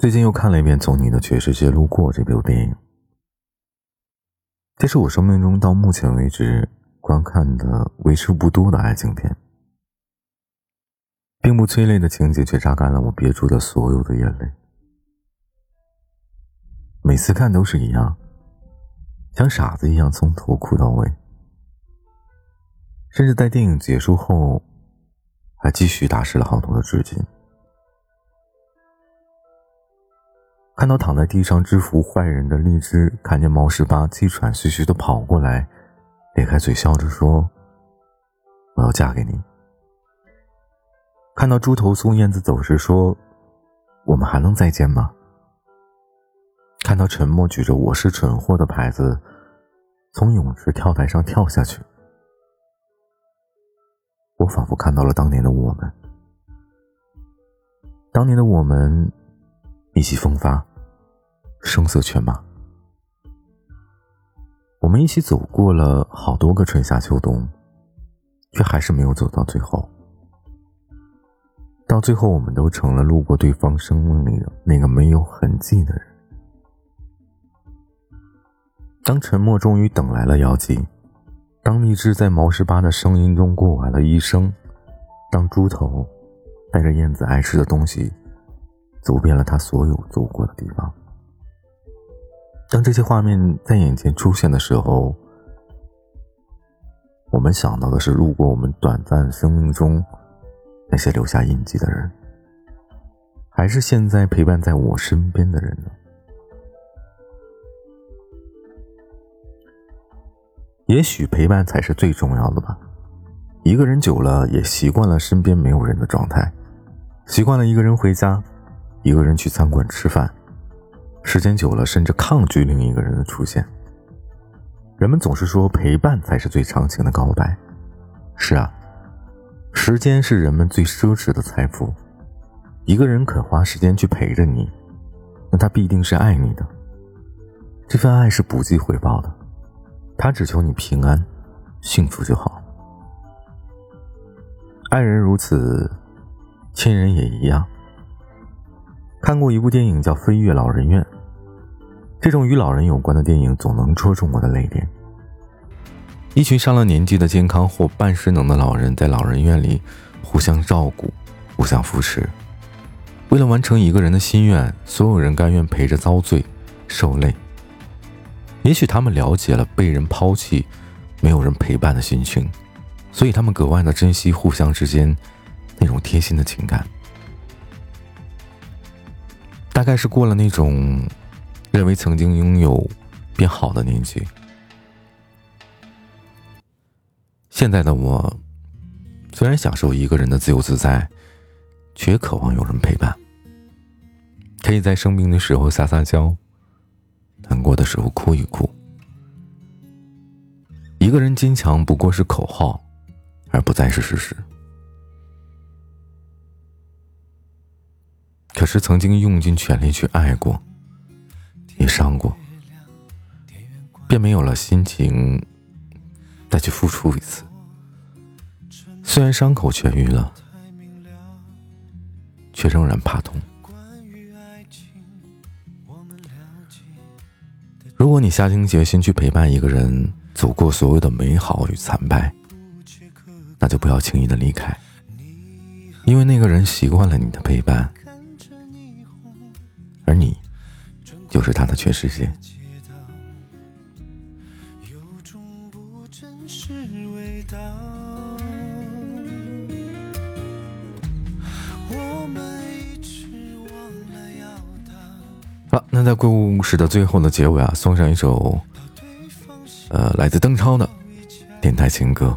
最近又看了一遍《从你的全世界路过》这部电影，这是我生命中到目前为止观看的为数不多的爱情片，并不催泪的情节却榨干了我憋住的所有的眼泪。每次看都是一样，像傻子一样从头哭到尾，甚至在电影结束后，还继续打湿了好多的纸巾。看到躺在地上制服坏人的荔枝，看见毛十八气喘吁吁的跑过来，咧开嘴笑着说：“我要嫁给你。”看到猪头送燕子走时说：“我们还能再见吗？”看到沉默举着“我是蠢货”的牌子，从泳池跳台上跳下去，我仿佛看到了当年的我们，当年的我们，意气风发。声色犬马，我们一起走过了好多个春夏秋冬，却还是没有走到最后。到最后，我们都成了路过对方生命里的那个没有痕迹的人。当沉默终于等来了妖姬，当荔枝在毛十八的声音中过完了一生，当猪头带着燕子爱吃的东西走遍了他所有走过的地方。当这些画面在眼前出现的时候，我们想到的是路过我们短暂生命中那些留下印记的人，还是现在陪伴在我身边的人呢？也许陪伴才是最重要的吧。一个人久了，也习惯了身边没有人的状态，习惯了一个人回家，一个人去餐馆吃饭。时间久了，甚至抗拒另一个人的出现。人们总是说陪伴才是最长情的告白。是啊，时间是人们最奢侈的财富。一个人肯花时间去陪着你，那他必定是爱你的。这份爱是不计回报的，他只求你平安、幸福就好。爱人如此，亲人也一样。看过一部电影叫《飞跃老人院》，这种与老人有关的电影总能戳中我的泪点。一群上了年纪的健康或半失能的老人在老人院里互相照顾、互相扶持，为了完成一个人的心愿，所有人甘愿陪着遭罪、受累。也许他们了解了被人抛弃、没有人陪伴的心情，所以他们格外的珍惜互相之间那种贴心的情感。大概是过了那种认为曾经拥有变好的年纪，现在的我虽然享受一个人的自由自在，却渴望有人陪伴，可以在生病的时候撒撒娇，难过的时候哭一哭。一个人坚强不过是口号，而不再是事实。可是曾经用尽全力去爱过，也伤过，便没有了心情再去付出一次。虽然伤口痊愈了，却仍然怕痛。如果你下定决心去陪伴一个人，走过所有的美好与惨败，那就不要轻易的离开，因为那个人习惯了你的陪伴。而你，就是他的全世界。好，那在故事的最后的结尾啊，送上一首，呃，来自邓超的电台情歌。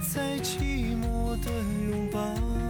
在，寂寞的拥抱。